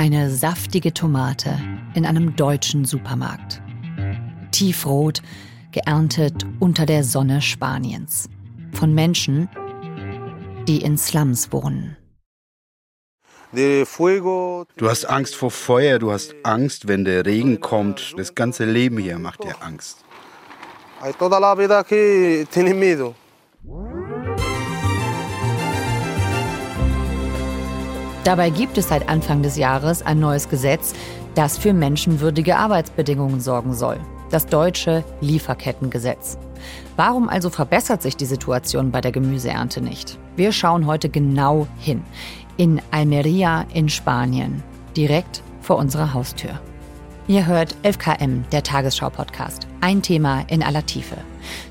Eine saftige Tomate in einem deutschen Supermarkt. Tiefrot, geerntet unter der Sonne Spaniens. Von Menschen, die in Slums wohnen. Du hast Angst vor Feuer, du hast Angst, wenn der Regen kommt. Das ganze Leben hier macht dir Angst. Dabei gibt es seit Anfang des Jahres ein neues Gesetz, das für menschenwürdige Arbeitsbedingungen sorgen soll. Das deutsche Lieferkettengesetz. Warum also verbessert sich die Situation bei der Gemüseernte nicht? Wir schauen heute genau hin. In Almeria in Spanien. Direkt vor unserer Haustür. Ihr hört 11KM, der Tagesschau-Podcast. Ein Thema in aller Tiefe.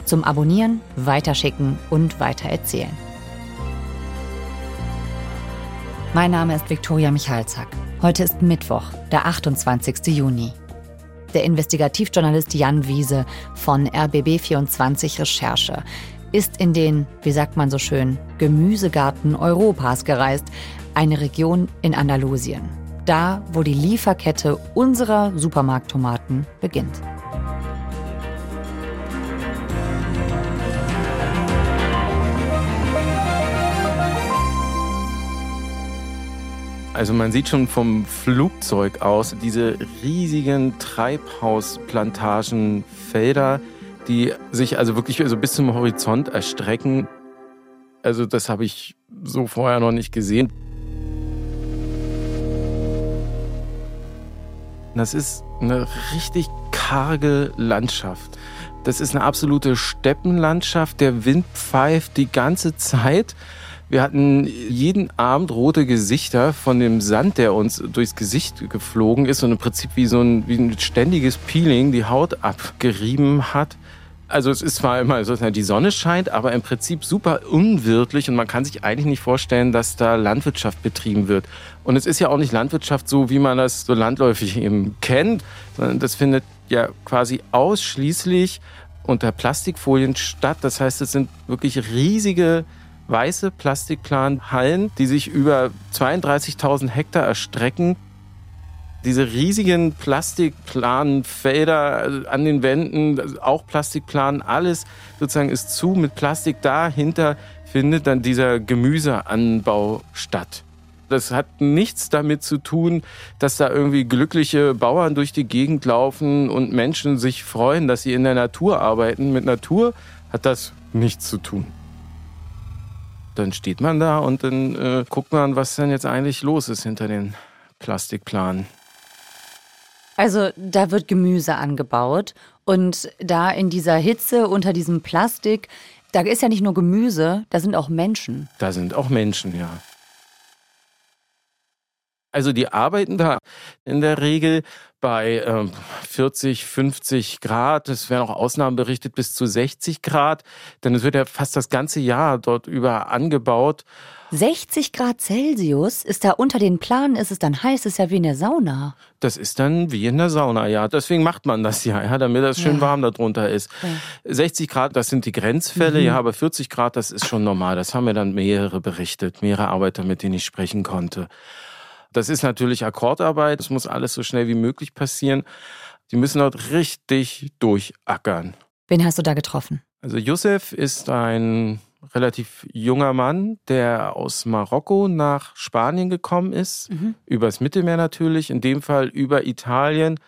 Zum Abonnieren, Weiterschicken und Weitererzählen. Mein Name ist Viktoria Michalzack. Heute ist Mittwoch, der 28. Juni. Der Investigativjournalist Jan Wiese von RBB24 Recherche ist in den, wie sagt man so schön, Gemüsegarten Europas gereist, eine Region in Andalusien. Da, wo die Lieferkette unserer Supermarkttomaten beginnt. Also man sieht schon vom Flugzeug aus diese riesigen Treibhausplantagenfelder, die sich also wirklich also bis zum Horizont erstrecken. Also das habe ich so vorher noch nicht gesehen. Das ist eine richtig karge Landschaft. Das ist eine absolute Steppenlandschaft. Der Wind pfeift die ganze Zeit. Wir hatten jeden Abend rote Gesichter von dem Sand, der uns durchs Gesicht geflogen ist und im Prinzip wie so ein, wie ein ständiges Peeling die Haut abgerieben hat. Also es ist zwar immer so, die Sonne scheint, aber im Prinzip super unwirtlich und man kann sich eigentlich nicht vorstellen, dass da Landwirtschaft betrieben wird. Und es ist ja auch nicht Landwirtschaft so, wie man das so landläufig eben kennt, sondern das findet ja quasi ausschließlich unter Plastikfolien statt. Das heißt, es sind wirklich riesige weiße Plastikplanhallen, die sich über 32.000 Hektar erstrecken. Diese riesigen Plastikplanfelder an den Wänden, auch Plastikplan, alles sozusagen ist zu mit Plastik. Dahinter findet dann dieser Gemüseanbau statt. Das hat nichts damit zu tun, dass da irgendwie glückliche Bauern durch die Gegend laufen und Menschen sich freuen, dass sie in der Natur arbeiten. Mit Natur hat das nichts zu tun dann steht man da und dann äh, guckt man, was denn jetzt eigentlich los ist hinter den Plastikplanen. Also da wird Gemüse angebaut und da in dieser Hitze unter diesem Plastik, da ist ja nicht nur Gemüse, da sind auch Menschen. Da sind auch Menschen, ja. Also die arbeiten da in der Regel bei ähm, 40, 50 Grad. Es werden auch Ausnahmen berichtet bis zu 60 Grad, denn es wird ja fast das ganze Jahr dort über angebaut. 60 Grad Celsius ist da unter den Planen, ist es dann heiß, ist ja wie in der Sauna. Das ist dann wie in der Sauna, ja. Deswegen macht man das ja, ja damit das schön ja. warm darunter ist. Ja. 60 Grad, das sind die Grenzfälle, mhm. ja, aber 40 Grad, das ist schon normal. Das haben mir dann mehrere berichtet, mehrere Arbeiter, mit denen ich sprechen konnte. Das ist natürlich Akkordarbeit. Das muss alles so schnell wie möglich passieren. Die müssen dort richtig durchackern. Wen hast du da getroffen? Also Youssef ist ein relativ junger Mann, der aus Marokko nach Spanien gekommen ist, mhm. übers Mittelmeer natürlich, in dem Fall über Italien,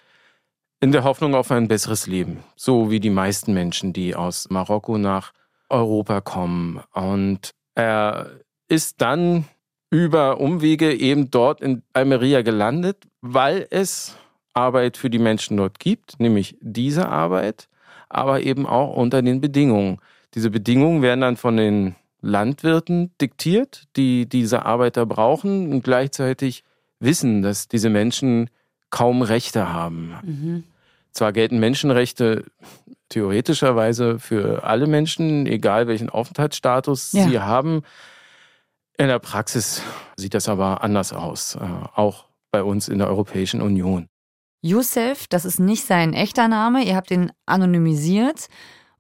in der Hoffnung auf ein besseres Leben. So wie die meisten Menschen, die aus Marokko nach Europa kommen. Und er ist dann über Umwege eben dort in Almeria gelandet, weil es Arbeit für die Menschen dort gibt, nämlich diese Arbeit, aber eben auch unter den Bedingungen. Diese Bedingungen werden dann von den Landwirten diktiert, die diese Arbeiter brauchen und gleichzeitig wissen, dass diese Menschen kaum Rechte haben. Mhm. Zwar gelten Menschenrechte theoretischerweise für alle Menschen, egal welchen Aufenthaltsstatus ja. sie haben, in der Praxis sieht das aber anders aus, äh, auch bei uns in der Europäischen Union. Youssef, das ist nicht sein echter Name, ihr habt ihn anonymisiert.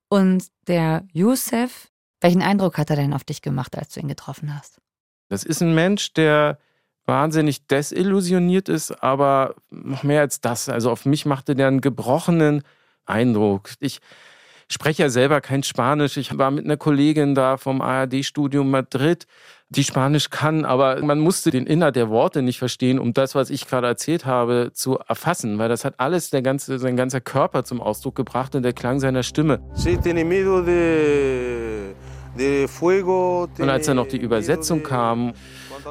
Und der Youssef, welchen Eindruck hat er denn auf dich gemacht, als du ihn getroffen hast? Das ist ein Mensch, der wahnsinnig desillusioniert ist, aber noch mehr als das. Also auf mich machte der einen gebrochenen Eindruck. Ich spreche ja selber kein Spanisch. Ich war mit einer Kollegin da vom ARD-Studium Madrid, die Spanisch kann, aber man musste den Inhalt der Worte nicht verstehen, um das, was ich gerade erzählt habe, zu erfassen, weil das hat alles der ganze, sein ganzer Körper zum Ausdruck gebracht und der Klang seiner Stimme. Und als dann noch die Übersetzung kam,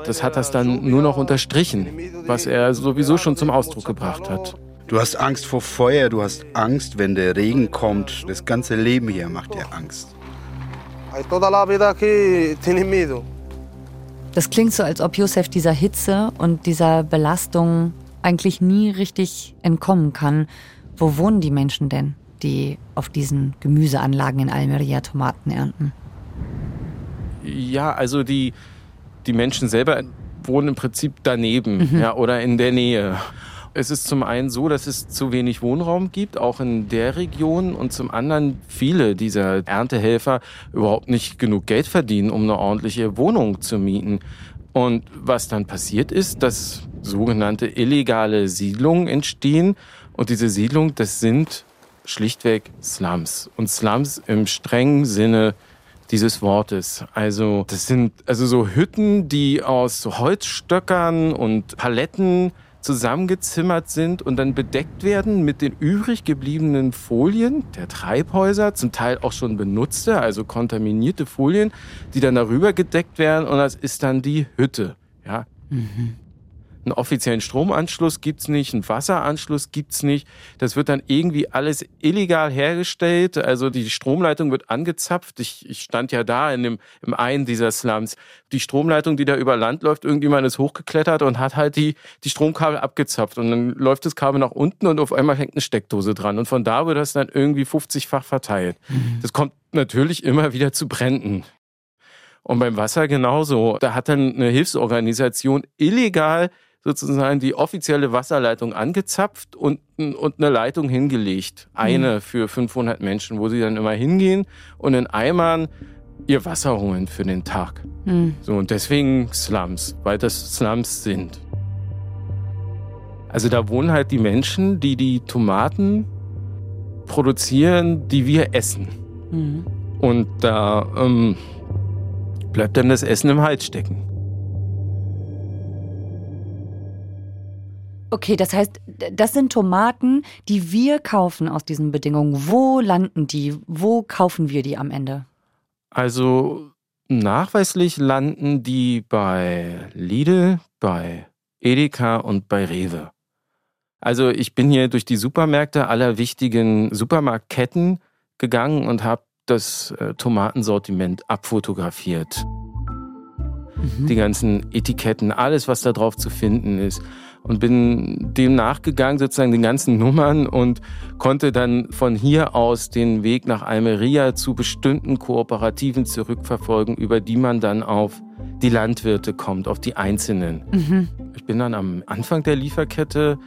das hat das dann nur noch unterstrichen, was er sowieso schon zum Ausdruck gebracht hat. Du hast Angst vor Feuer, du hast Angst, wenn der Regen kommt. Das ganze Leben hier macht dir Angst. Das klingt so, als ob Josef dieser Hitze und dieser Belastung eigentlich nie richtig entkommen kann. Wo wohnen die Menschen denn, die auf diesen Gemüseanlagen in Almeria Tomaten ernten? Ja, also die, die Menschen selber wohnen im Prinzip daneben mhm. ja, oder in der Nähe. Es ist zum einen so, dass es zu wenig Wohnraum gibt, auch in der Region, und zum anderen viele dieser Erntehelfer überhaupt nicht genug Geld verdienen, um eine ordentliche Wohnung zu mieten. Und was dann passiert ist, dass sogenannte illegale Siedlungen entstehen. Und diese Siedlungen, das sind schlichtweg Slums. Und Slums im strengen Sinne dieses Wortes. Also das sind also so Hütten, die aus Holzstöckern und Paletten zusammengezimmert sind und dann bedeckt werden mit den übrig gebliebenen Folien der Treibhäuser, zum Teil auch schon benutzte, also kontaminierte Folien, die dann darüber gedeckt werden und das ist dann die Hütte. Ja. Mhm. Einen offiziellen Stromanschluss gibt's nicht, einen Wasseranschluss gibt's nicht. Das wird dann irgendwie alles illegal hergestellt. Also die Stromleitung wird angezapft. Ich, ich stand ja da in dem, im einen dieser Slums. Die Stromleitung, die da über Land läuft, irgendjemand ist hochgeklettert und hat halt die, die Stromkabel abgezapft. Und dann läuft das Kabel nach unten und auf einmal hängt eine Steckdose dran. Und von da wird das dann irgendwie 50-fach verteilt. Mhm. Das kommt natürlich immer wieder zu Bränden. Und beim Wasser genauso. Da hat dann eine Hilfsorganisation illegal sozusagen die offizielle Wasserleitung angezapft und, und eine Leitung hingelegt. Eine mhm. für 500 Menschen, wo sie dann immer hingehen und in Eimern ihr Wasser holen für den Tag. Mhm. So, und deswegen Slums, weil das Slums sind. Also da wohnen halt die Menschen, die die Tomaten produzieren, die wir essen. Mhm. Und da ähm, bleibt dann das Essen im Hals stecken. Okay, das heißt, das sind Tomaten, die wir kaufen aus diesen Bedingungen. Wo landen die? Wo kaufen wir die am Ende? Also nachweislich landen die bei Lidl, bei Edeka und bei Rewe. Also ich bin hier durch die Supermärkte aller wichtigen Supermarktketten gegangen und habe das äh, Tomatensortiment abfotografiert. Mhm. Die ganzen Etiketten, alles, was da drauf zu finden ist und bin dem nachgegangen, sozusagen den ganzen Nummern und konnte dann von hier aus den Weg nach Almeria zu bestimmten Kooperativen zurückverfolgen, über die man dann auf die Landwirte kommt, auf die Einzelnen. Mhm. Ich bin dann am Anfang der Lieferkette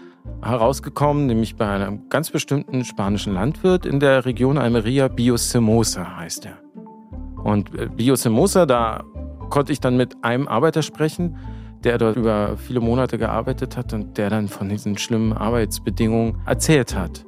herausgekommen, nämlich bei einem ganz bestimmten spanischen Landwirt in der Region Almeria, Biosemosa heißt er. Und äh, Biosemosa, da konnte ich dann mit einem Arbeiter sprechen, der dort über viele Monate gearbeitet hat und der dann von diesen schlimmen Arbeitsbedingungen erzählt hat.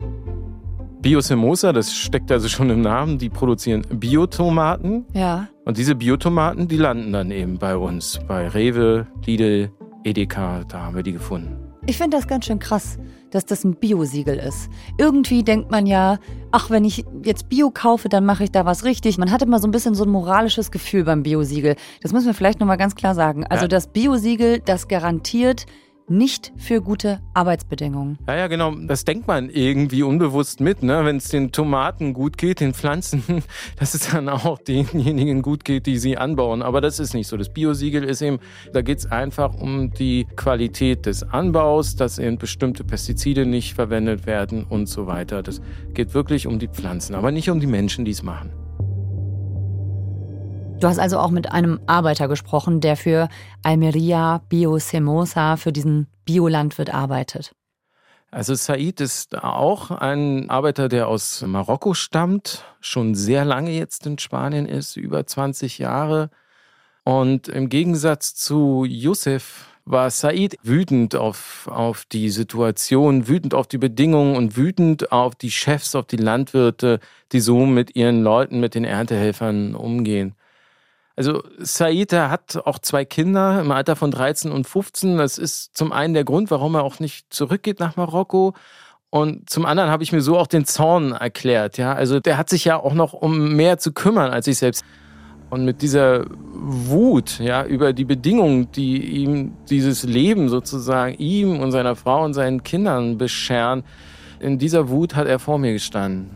Biosemosa, das steckt also schon im Namen, die produzieren Biotomaten. Ja. Und diese Biotomaten, die landen dann eben bei uns, bei Rewe, Lidl, Edeka, da haben wir die gefunden. Ich finde das ganz schön krass, dass das ein Biosiegel ist. Irgendwie denkt man ja, ach, wenn ich jetzt Bio kaufe, dann mache ich da was richtig. Man hat immer so ein bisschen so ein moralisches Gefühl beim Biosiegel. Das müssen wir vielleicht nochmal ganz klar sagen. Also das Biosiegel, das garantiert, nicht für gute Arbeitsbedingungen. Ja, ja, genau. Das denkt man irgendwie unbewusst mit, ne? Wenn es den Tomaten gut geht, den Pflanzen, dass es dann auch denjenigen gut geht, die sie anbauen. Aber das ist nicht so. Das Biosiegel ist eben, da geht es einfach um die Qualität des Anbaus, dass eben bestimmte Pestizide nicht verwendet werden und so weiter. Das geht wirklich um die Pflanzen, aber nicht um die Menschen, die es machen. Du hast also auch mit einem Arbeiter gesprochen, der für Almeria Biosemosa, für diesen Biolandwirt arbeitet. Also Said ist auch ein Arbeiter, der aus Marokko stammt, schon sehr lange jetzt in Spanien ist, über 20 Jahre. Und im Gegensatz zu Youssef, war Said wütend auf, auf die Situation, wütend auf die Bedingungen und wütend auf die Chefs, auf die Landwirte, die so mit ihren Leuten, mit den Erntehelfern umgehen. Also Said, der hat auch zwei Kinder im Alter von 13 und 15. Das ist zum einen der Grund, warum er auch nicht zurückgeht nach Marokko. Und zum anderen habe ich mir so auch den Zorn erklärt. Ja, also der hat sich ja auch noch um mehr zu kümmern als ich selbst. Und mit dieser Wut ja, über die Bedingungen, die ihm dieses Leben sozusagen, ihm und seiner Frau und seinen Kindern bescheren, in dieser Wut hat er vor mir gestanden.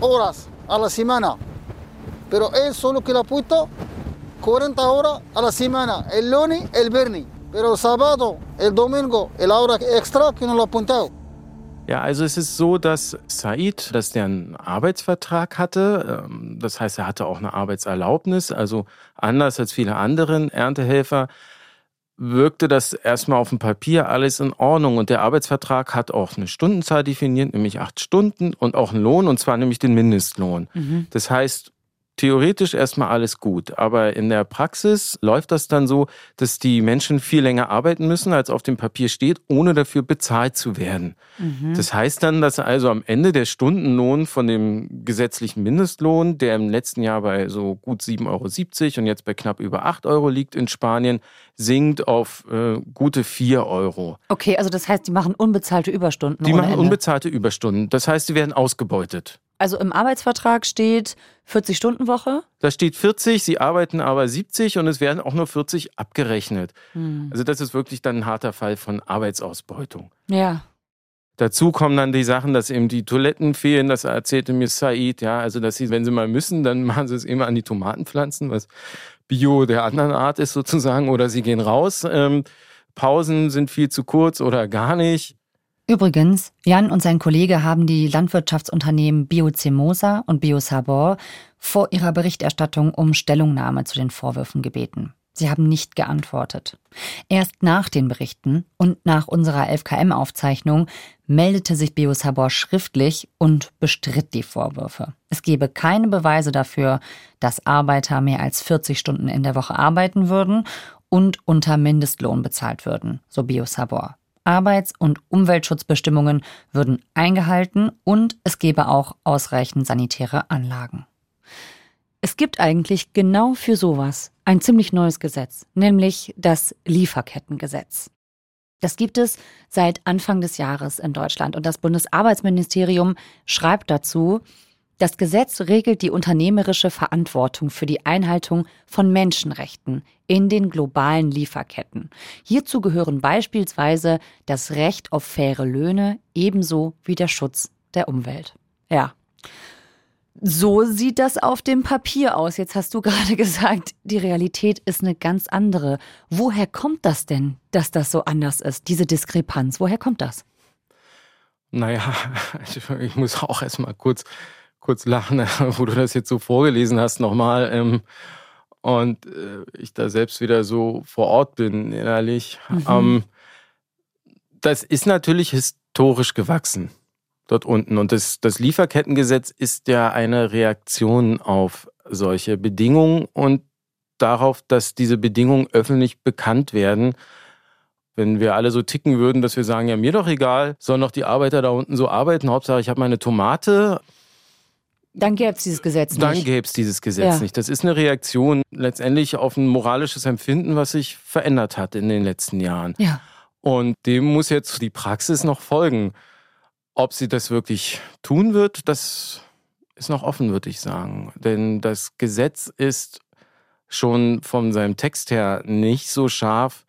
Alone, 10 horas, Bernes, 10 horas, 70 horas a la semana. Pero él solo que lo ha puesto 40 horas a la semana, el lunes, el viernes. Pero el sábado, el domingo, el hora extra que no lo ha apuntado. Ja, also es ist so, dass Said, dass der einen Arbeitsvertrag hatte. Ähm, das heißt, er hatte auch eine Arbeitserlaubnis. Also anders als viele anderen Erntehelfer wirkte das erstmal auf dem Papier alles in Ordnung. Und der Arbeitsvertrag hat auch eine Stundenzahl definiert, nämlich acht Stunden und auch einen Lohn, und zwar nämlich den Mindestlohn. Mhm. Das heißt, theoretisch erstmal alles gut. Aber in der Praxis läuft das dann so, dass die Menschen viel länger arbeiten müssen, als auf dem Papier steht, ohne dafür bezahlt zu werden. Mhm. Das heißt dann, dass also am Ende der Stundenlohn von dem gesetzlichen Mindestlohn, der im letzten Jahr bei so gut 7,70 Euro und jetzt bei knapp über 8 Euro liegt in Spanien, sinkt auf äh, gute 4 Euro. Okay, also das heißt, die machen unbezahlte Überstunden. Die machen Ende. unbezahlte Überstunden. Das heißt, sie werden ausgebeutet. Also im Arbeitsvertrag steht 40-Stunden-Woche? Da steht 40, sie arbeiten aber 70 und es werden auch nur 40 abgerechnet. Hm. Also das ist wirklich dann ein harter Fall von Arbeitsausbeutung. Ja. Dazu kommen dann die Sachen, dass eben die Toiletten fehlen, das erzählte mir Said, ja, also dass sie, wenn sie mal müssen, dann machen sie es immer an die Tomatenpflanzen, was Bio der anderen Art ist sozusagen, oder sie gehen raus. Ähm, Pausen sind viel zu kurz oder gar nicht. Übrigens, Jan und sein Kollege haben die Landwirtschaftsunternehmen Biocemosa und Biosabor vor ihrer Berichterstattung um Stellungnahme zu den Vorwürfen gebeten. Sie haben nicht geantwortet. Erst nach den Berichten und nach unserer 11KM-Aufzeichnung meldete sich Biosabor schriftlich und bestritt die Vorwürfe. Es gebe keine Beweise dafür, dass Arbeiter mehr als 40 Stunden in der Woche arbeiten würden und unter Mindestlohn bezahlt würden, so Biosabor. Arbeits- und Umweltschutzbestimmungen würden eingehalten und es gäbe auch ausreichend sanitäre Anlagen. Es gibt eigentlich genau für sowas ein ziemlich neues Gesetz, nämlich das Lieferkettengesetz. Das gibt es seit Anfang des Jahres in Deutschland und das Bundesarbeitsministerium schreibt dazu, das Gesetz regelt die unternehmerische Verantwortung für die Einhaltung von Menschenrechten in den globalen Lieferketten. Hierzu gehören beispielsweise das Recht auf faire Löhne ebenso wie der Schutz der Umwelt. Ja. So sieht das auf dem Papier aus. Jetzt hast du gerade gesagt, die Realität ist eine ganz andere. Woher kommt das denn, dass das so anders ist, diese Diskrepanz? Woher kommt das? Naja, ich muss auch erstmal kurz kurz lachen, wo du das jetzt so vorgelesen hast nochmal. Ähm, und äh, ich da selbst wieder so vor Ort bin, innerlich. Mhm. Ähm, das ist natürlich historisch gewachsen dort unten. Und das, das Lieferkettengesetz ist ja eine Reaktion auf solche Bedingungen und darauf, dass diese Bedingungen öffentlich bekannt werden. Wenn wir alle so ticken würden, dass wir sagen, ja, mir doch egal, sollen doch die Arbeiter da unten so arbeiten, Hauptsache ich habe meine Tomate, dann gäbe es dieses Gesetz nicht. Dann gäbe es dieses Gesetz ja. nicht. Das ist eine Reaktion letztendlich auf ein moralisches Empfinden, was sich verändert hat in den letzten Jahren. Ja. Und dem muss jetzt die Praxis noch folgen. Ob sie das wirklich tun wird, das ist noch offen, würde ich sagen. Denn das Gesetz ist schon von seinem Text her nicht so scharf,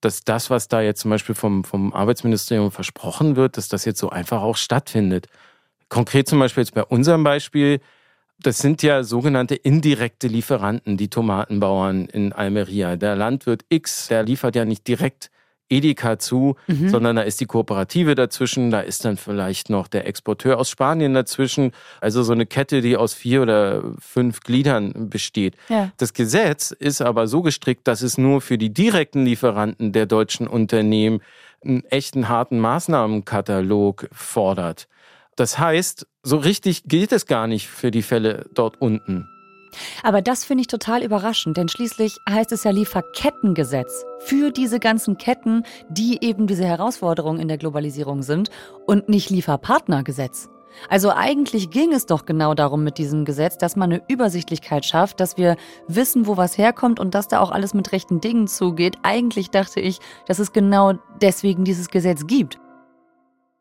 dass das, was da jetzt zum Beispiel vom, vom Arbeitsministerium versprochen wird, dass das jetzt so einfach auch stattfindet. Konkret zum Beispiel jetzt bei unserem Beispiel, das sind ja sogenannte indirekte Lieferanten, die Tomatenbauern in Almeria. Der Landwirt X, der liefert ja nicht direkt Edeka zu, mhm. sondern da ist die Kooperative dazwischen, da ist dann vielleicht noch der Exporteur aus Spanien dazwischen. Also so eine Kette, die aus vier oder fünf Gliedern besteht. Ja. Das Gesetz ist aber so gestrickt, dass es nur für die direkten Lieferanten der deutschen Unternehmen einen echten harten Maßnahmenkatalog fordert. Das heißt, so richtig gilt es gar nicht für die Fälle dort unten. Aber das finde ich total überraschend, denn schließlich heißt es ja Lieferkettengesetz für diese ganzen Ketten, die eben diese Herausforderungen in der Globalisierung sind und nicht Lieferpartnergesetz. Also eigentlich ging es doch genau darum mit diesem Gesetz, dass man eine Übersichtlichkeit schafft, dass wir wissen, wo was herkommt und dass da auch alles mit rechten Dingen zugeht. Eigentlich dachte ich, dass es genau deswegen dieses Gesetz gibt.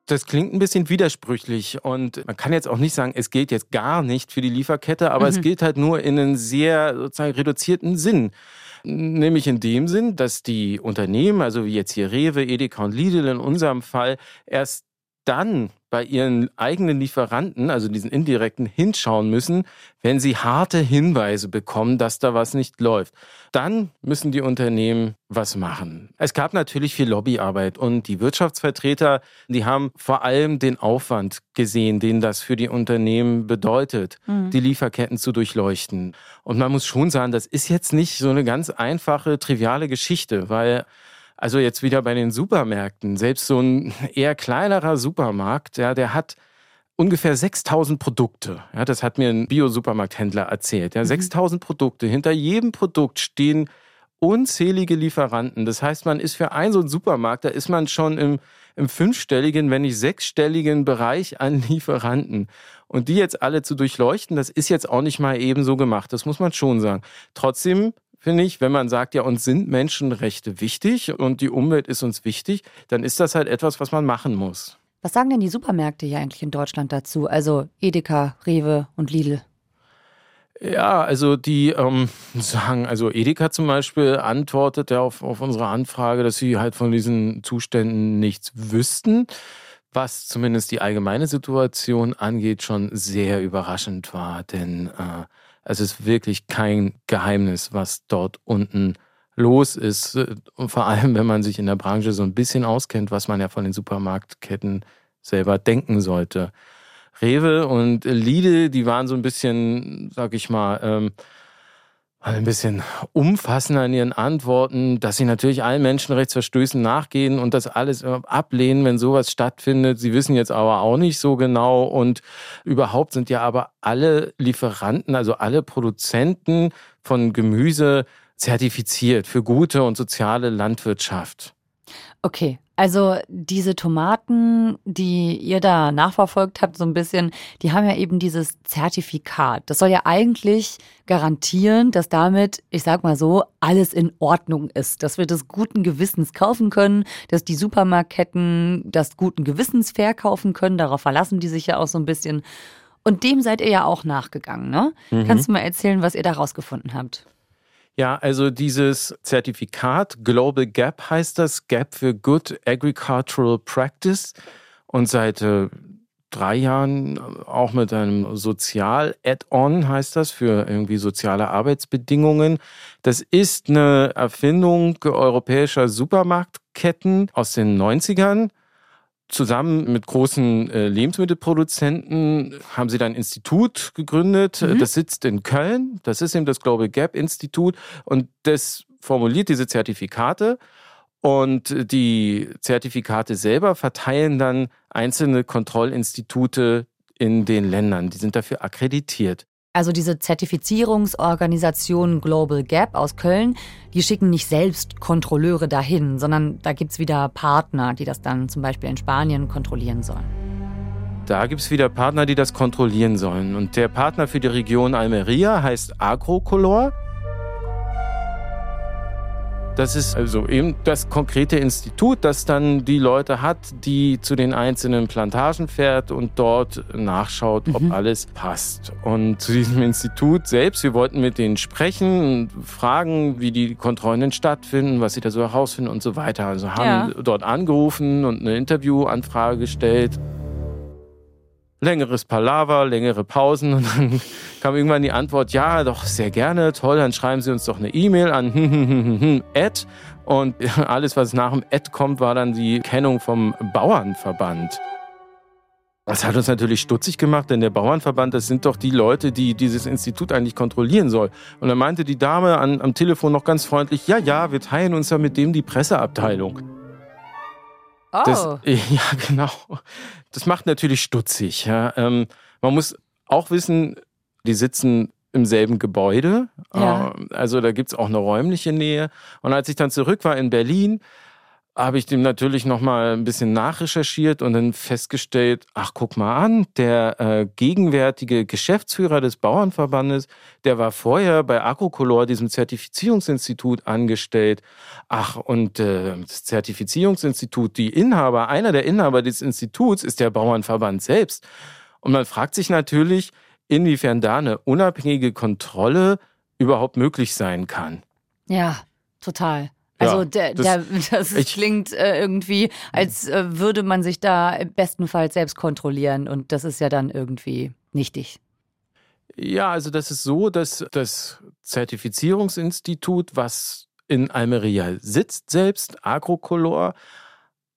Das klingt ein bisschen widersprüchlich und man kann jetzt auch nicht sagen, es gilt jetzt gar nicht für die Lieferkette, aber mhm. es gilt halt nur in einem sehr sozusagen reduzierten Sinn. Nämlich in dem Sinn, dass die Unternehmen, also wie jetzt hier Rewe, Edeka und Lidl in unserem Fall, erst dann bei ihren eigenen Lieferanten, also diesen indirekten, hinschauen müssen, wenn sie harte Hinweise bekommen, dass da was nicht läuft. Dann müssen die Unternehmen was machen. Es gab natürlich viel Lobbyarbeit und die Wirtschaftsvertreter, die haben vor allem den Aufwand gesehen, den das für die Unternehmen bedeutet, mhm. die Lieferketten zu durchleuchten. Und man muss schon sagen, das ist jetzt nicht so eine ganz einfache, triviale Geschichte, weil also jetzt wieder bei den Supermärkten. Selbst so ein eher kleinerer Supermarkt, ja, der hat ungefähr 6000 Produkte. Ja, das hat mir ein Bio-Supermarkthändler erzählt. Ja, mhm. 6000 Produkte. Hinter jedem Produkt stehen unzählige Lieferanten. Das heißt, man ist für einen so einen Supermarkt, da ist man schon im, im fünfstelligen, wenn nicht sechsstelligen Bereich an Lieferanten. Und die jetzt alle zu durchleuchten, das ist jetzt auch nicht mal eben so gemacht. Das muss man schon sagen. Trotzdem finde ich, wenn man sagt, ja, uns sind Menschenrechte wichtig und die Umwelt ist uns wichtig, dann ist das halt etwas, was man machen muss. Was sagen denn die Supermärkte hier eigentlich in Deutschland dazu? Also Edeka, Rewe und Lidl? Ja, also die ähm, sagen, also Edeka zum Beispiel antwortet ja auf, auf unsere Anfrage, dass sie halt von diesen Zuständen nichts wüssten, was zumindest die allgemeine Situation angeht, schon sehr überraschend war. Denn äh, es ist wirklich kein Geheimnis, was dort unten los ist. Und vor allem, wenn man sich in der Branche so ein bisschen auskennt, was man ja von den Supermarktketten selber denken sollte. Rewe und Lidl, die waren so ein bisschen, sag ich mal, ähm, ein bisschen umfassender in ihren Antworten, dass sie natürlich allen Menschenrechtsverstößen nachgehen und das alles ablehnen, wenn sowas stattfindet. Sie wissen jetzt aber auch nicht so genau und überhaupt sind ja aber alle Lieferanten, also alle Produzenten von Gemüse zertifiziert für gute und soziale Landwirtschaft. Okay, also diese Tomaten, die ihr da nachverfolgt habt, so ein bisschen, die haben ja eben dieses Zertifikat. Das soll ja eigentlich garantieren, dass damit, ich sag mal so, alles in Ordnung ist. Dass wir das guten Gewissens kaufen können, dass die Supermarktketten das guten Gewissens verkaufen können. Darauf verlassen die sich ja auch so ein bisschen. Und dem seid ihr ja auch nachgegangen, ne? Mhm. Kannst du mal erzählen, was ihr da rausgefunden habt? Ja, also dieses Zertifikat, Global Gap heißt das, Gap für Good Agricultural Practice. Und seit äh, drei Jahren auch mit einem Sozial-Add-on heißt das für irgendwie soziale Arbeitsbedingungen. Das ist eine Erfindung europäischer Supermarktketten aus den 90ern. Zusammen mit großen äh, Lebensmittelproduzenten haben sie dann ein Institut gegründet. Mhm. Das sitzt in Köln. Das ist eben das Global Gap Institut. Und das formuliert diese Zertifikate. Und die Zertifikate selber verteilen dann einzelne Kontrollinstitute in den Ländern. Die sind dafür akkreditiert. Also diese Zertifizierungsorganisation Global Gap aus Köln, die schicken nicht selbst Kontrolleure dahin, sondern da gibt es wieder Partner, die das dann zum Beispiel in Spanien kontrollieren sollen. Da gibt es wieder Partner, die das kontrollieren sollen. Und der Partner für die Region Almeria heißt Agrocolor. Das ist also eben das konkrete Institut, das dann die Leute hat, die zu den einzelnen Plantagen fährt und dort nachschaut, ob mhm. alles passt. Und zu diesem Institut selbst, wir wollten mit denen sprechen und fragen, wie die Kontrollen stattfinden, was sie da so herausfinden und so weiter. Also haben ja. dort angerufen und eine Interviewanfrage gestellt längeres Palaver, längere Pausen und dann kam irgendwann die Antwort, ja, doch sehr gerne, toll, dann schreiben Sie uns doch eine E-Mail an Ad und alles, was nach dem Ad kommt, war dann die Kennung vom Bauernverband. Das hat uns natürlich stutzig gemacht, denn der Bauernverband, das sind doch die Leute, die dieses Institut eigentlich kontrollieren soll. Und dann meinte die Dame an, am Telefon noch ganz freundlich, ja, ja, wir teilen uns ja mit dem die Presseabteilung. Oh. Das, ja, genau. Das macht natürlich stutzig. Ja. Ähm, man muss auch wissen, die sitzen im selben Gebäude. Ja. Äh, Also da gibt's auch eine räumliche Nähe. Und als ich dann zurück war in Berlin, habe ich dem natürlich nochmal ein bisschen nachrecherchiert und dann festgestellt, ach guck mal an, der äh, gegenwärtige Geschäftsführer des Bauernverbandes, der war vorher bei Agrocolor, diesem Zertifizierungsinstitut, angestellt. Ach, und äh, das Zertifizierungsinstitut, die Inhaber, einer der Inhaber des Instituts ist der Bauernverband selbst. Und man fragt sich natürlich, inwiefern da eine unabhängige Kontrolle überhaupt möglich sein kann. Ja, total. Ja, Also der, das- der, das ich- klingt äh, irgendwie, als äh, würde man sich da bestenfalls selbst kontrollieren und das ist ja dann irgendwie nichtig. Ja, also das ist so, dass das Zertifizierungsinstitut, was in Almeria sitzt, selbst Agrocolor,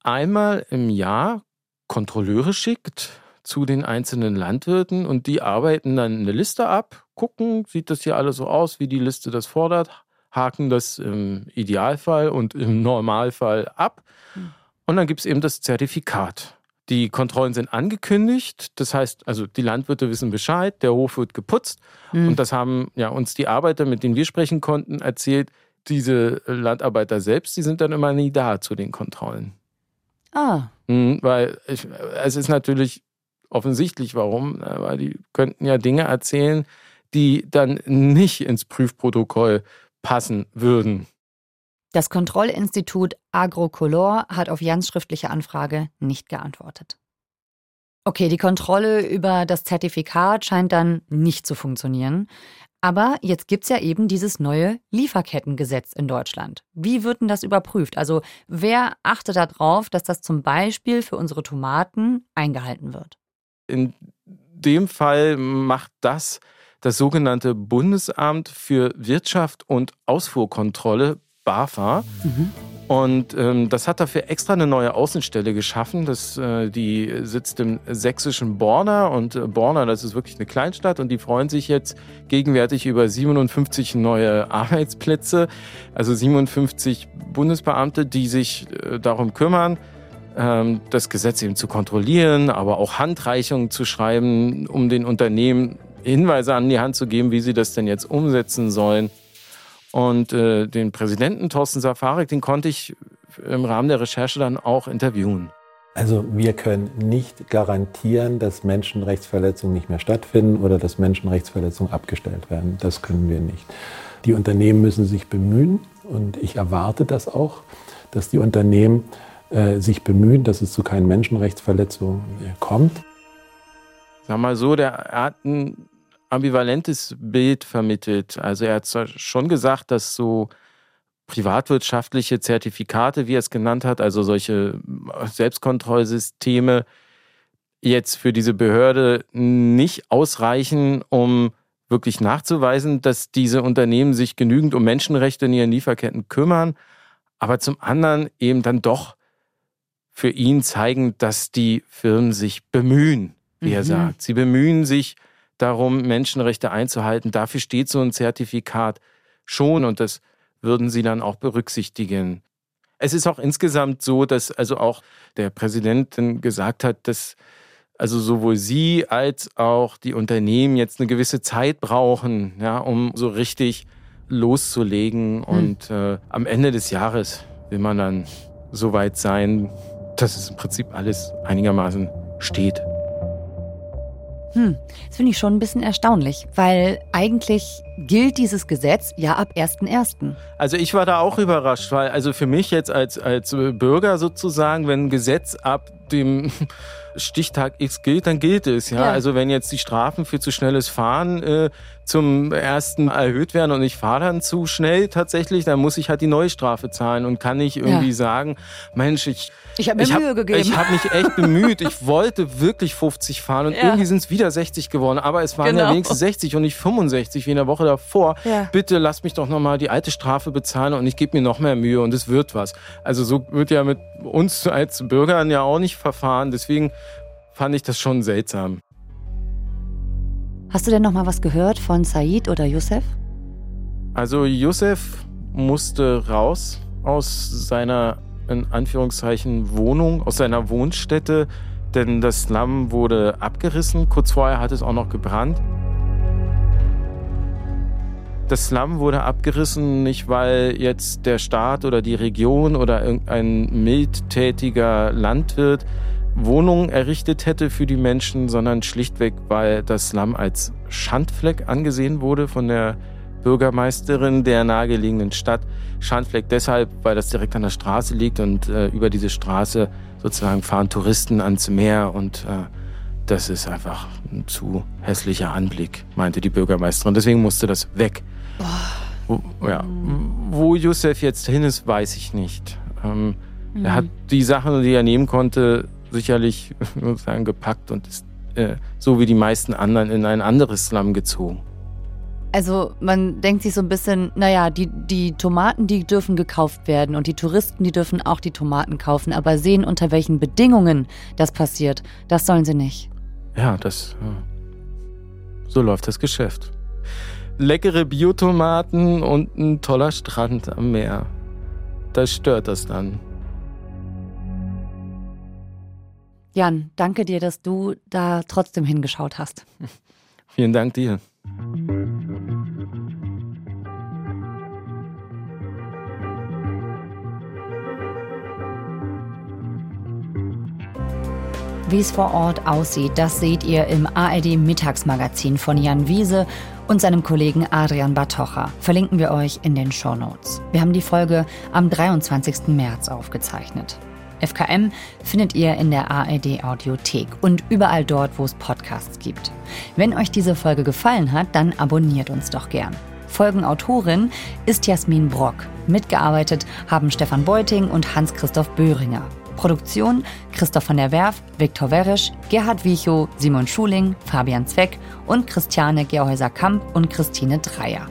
einmal im Jahr Kontrolleure schickt zu den einzelnen Landwirten und die arbeiten dann eine Liste ab, gucken, sieht das hier alles so aus, wie die Liste das fordert, haken das im Idealfall und im Normalfall ab und dann gibt es eben das Zertifikat. Die Kontrollen sind angekündigt, das heißt, also die Landwirte wissen Bescheid, der Hof wird geputzt Hm. und das haben ja uns die Arbeiter, mit denen wir sprechen konnten, erzählt. Diese Landarbeiter selbst, die sind dann immer nie da zu den Kontrollen. Ah, Mhm, weil ich, es ist natürlich offensichtlich, warum, äh, weil die könnten ja Dinge erzählen, die dann nicht ins Prüfprotokoll passen würden. das Kontrollinstitut Agrocolor hat auf Jans schriftliche Anfrage nicht geantwortet. Okay, die Kontrolle über das Zertifikat scheint dann nicht zu funktionieren. Aber jetzt gibt's ja eben dieses neue Lieferkettengesetz in Deutschland. Wie wird denn das überprüft? Also wer achtet darauf, dass das zum Beispiel für unsere Tomaten eingehalten wird? In dem Fall macht das das sogenannte Bundesamt für Wirtschaft und Ausfuhrkontrolle, BAFA. Und ähm, das hat dafür extra eine neue Außenstelle geschaffen. Das, äh, die sitzt im sächsischen Borna. Und äh, Borna, das ist wirklich eine Kleinstadt. Und die freuen sich jetzt gegenwärtig über 57 neue Arbeitsplätze. Also 57 Bundesbeamte, die sich äh, darum kümmern, das Gesetz eben zu kontrollieren, aber auch Handreichungen zu schreiben, um den Unternehmen Hinweise an die Hand zu geben, wie sie das denn jetzt umsetzen sollen. Und äh, den Präsidenten Thorsten Safarik, den konnte ich im Rahmen der Recherche dann auch interviewen. Also wir können nicht garantieren, dass Menschenrechtsverletzungen nicht mehr stattfinden oder dass Menschenrechtsverletzungen abgestellt werden. Das können wir nicht. Die Unternehmen müssen sich bemühen und ich erwarte das auch, dass die Unternehmen sich bemühen, dass es zu keinen Menschenrechtsverletzungen äh, kommt. Sag mal so, der er hat ein ambivalentes Bild vermittelt. Also er hat zwar schon gesagt, dass so privatwirtschaftliche Zertifikate, wie er es genannt hat, also solche Selbstkontrollsysteme jetzt für diese Behörde nicht ausreichen, um wirklich nachzuweisen, dass diese Unternehmen sich genügend um Menschenrechte in ihren Lieferketten kümmern, aber zum anderen eben dann doch für ihn zeigen, dass die Firmen sich bemühen, wie er Mhm. sagt. Sie bemühen sich darum, Menschenrechte einzuhalten. Dafür steht so ein Zertifikat schon und das würden sie dann auch berücksichtigen. Es ist auch insgesamt so, dass also auch der Präsident dann gesagt hat, dass also sowohl sie als auch die Unternehmen jetzt eine gewisse Zeit brauchen, ja, um so richtig loszulegen. Und äh, am Ende des Jahres will man dann so weit sein, dass es im Prinzip alles einigermaßen steht. Hm, das finde ich schon ein bisschen erstaunlich, weil eigentlich gilt dieses Gesetz ja ab 1.1. Also ich war da auch überrascht, weil also für mich jetzt als, als Bürger sozusagen, wenn ein Gesetz ab dem Stichtag X gilt, dann gilt es. Ja? Ja. Also wenn jetzt die Strafen für zu schnelles Fahren äh, zum ersten erhöht werden und ich fahre dann zu schnell tatsächlich, dann muss ich halt die neue Strafe zahlen und kann nicht irgendwie Ja. sagen, Mensch, ich Ich habe mir ich Mühe gegeben. Ich habe mich echt bemüht. Ich wollte wirklich 50 fahren und Ja. irgendwie sind es wieder 60 geworden. Aber es waren ja Genau. wenigstens 60 und nicht 65 wie in der Woche davor. Ja. Bitte lass mich doch nochmal die alte Strafe bezahlen und ich gebe mir noch mehr Mühe und es wird was. Also so wird ja mit uns als Bürgern ja auch nicht verfahren. Deswegen fand ich das schon seltsam. Hast du denn noch mal was gehört von Said oder Youssef? Also Youssef musste raus aus seiner, in Anführungszeichen, Wohnung, aus seiner Wohnstätte, denn das Slum wurde abgerissen. Kurz vorher hat es auch noch gebrannt. Das Slum wurde abgerissen, nicht weil jetzt der Staat oder die Region oder irgendein mildtätiger Landwirt Wohnungen errichtet hätte für die Menschen, sondern schlichtweg, weil das Slum als Schandfleck angesehen wurde von der Bürgermeisterin der nahegelegenen Stadt. Schandfleck deshalb, weil das direkt an der Straße liegt und äh, über diese Straße sozusagen fahren Touristen ans Meer und äh, das ist einfach ein zu hässlicher Anblick, meinte die Bürgermeisterin. Deswegen musste das weg. Wo, ja, wo Youssef jetzt hin ist, weiß ich nicht. Ähm, mhm. Er hat die Sachen, die er nehmen konnte, sicherlich sozusagen gepackt und ist äh, so wie die meisten anderen in ein anderes Slum gezogen. Also man denkt sich so ein bisschen, naja, die, die Tomaten, die dürfen gekauft werden und die Touristen, die dürfen auch die Tomaten kaufen, aber sehen, unter welchen Bedingungen das passiert, das sollen sie nicht. Ja, das. So läuft das Geschäft. Leckere Biotomaten und ein toller Strand am Meer. Das stört das dann. Jan, danke dir, dass du da trotzdem hingeschaut hast. Vielen Dank dir. Wie es vor Ort aussieht, das seht ihr im ARD Mittagsmagazin von Jan Wiese und seinem Kollegen Adrian Bartocha. Verlinken wir euch in den Show Notes. Wir haben die Folge am 23. März aufgezeichnet. FKM findet ihr in der ARD Audiothek und überall dort, wo es Podcasts gibt. Wenn euch diese Folge gefallen hat, dann abonniert uns doch gern. Folgenautorin ist Jasmin Brock. Mitgearbeitet haben Stefan Beuting und Hans-Christoph Böhringer. Produktion Christoph von der Werf, Viktor Werisch, Gerhard Wiechow, Simon Schuling, Fabian Zweck und Christiane Gerhäuser-Kamp und Christine Dreier.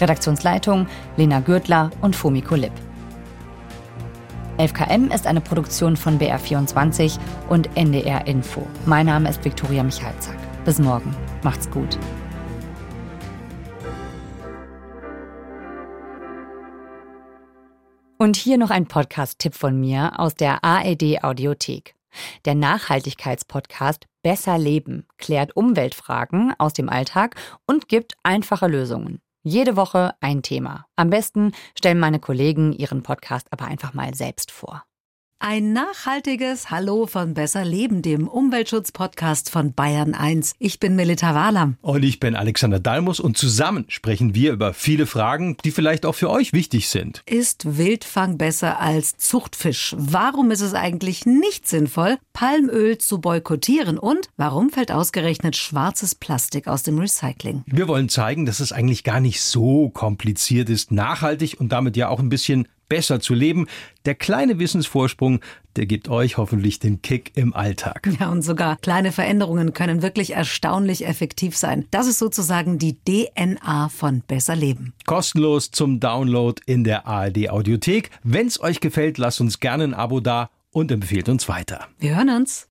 Redaktionsleitung Lena Gürtler und Fumiko Lipp. 11KM ist eine Produktion von BR24 und NDR Info. Mein Name ist Viktoria Michalzack. Bis morgen. Macht's gut. Und hier noch ein Podcast-Tipp von mir aus der ARD Audiothek. Der Nachhaltigkeitspodcast Besser Leben klärt Umweltfragen aus dem Alltag und gibt einfache Lösungen. Jede Woche ein Thema. Am besten stellen meine Kollegen ihren Podcast aber einfach mal selbst vor. Ein nachhaltiges Hallo von Besser Leben, dem Umweltschutz-Podcast von Bayern 1. Ich bin Melita Wahlam. Und ich bin Alexander Dalmus und zusammen sprechen wir über viele Fragen, die vielleicht auch für euch wichtig sind. Ist Wildfang besser als Zuchtfisch? Warum ist es eigentlich nicht sinnvoll, Palmöl zu boykottieren? Und warum fällt ausgerechnet schwarzes Plastik aus dem Recycling? Wir wollen zeigen, dass es eigentlich gar nicht so kompliziert ist, nachhaltig und damit ja auch ein bisschen besser zu leben. Der kleine Wissensvorsprung, der gibt euch hoffentlich den Kick im Alltag. Ja, und sogar kleine Veränderungen können wirklich erstaunlich effektiv sein. Das ist sozusagen die DNA von Besser Leben. Kostenlos zum Download in der ARD Audiothek. Wenn es euch gefällt, lasst uns gerne ein Abo da und empfehlt uns weiter. Wir hören uns.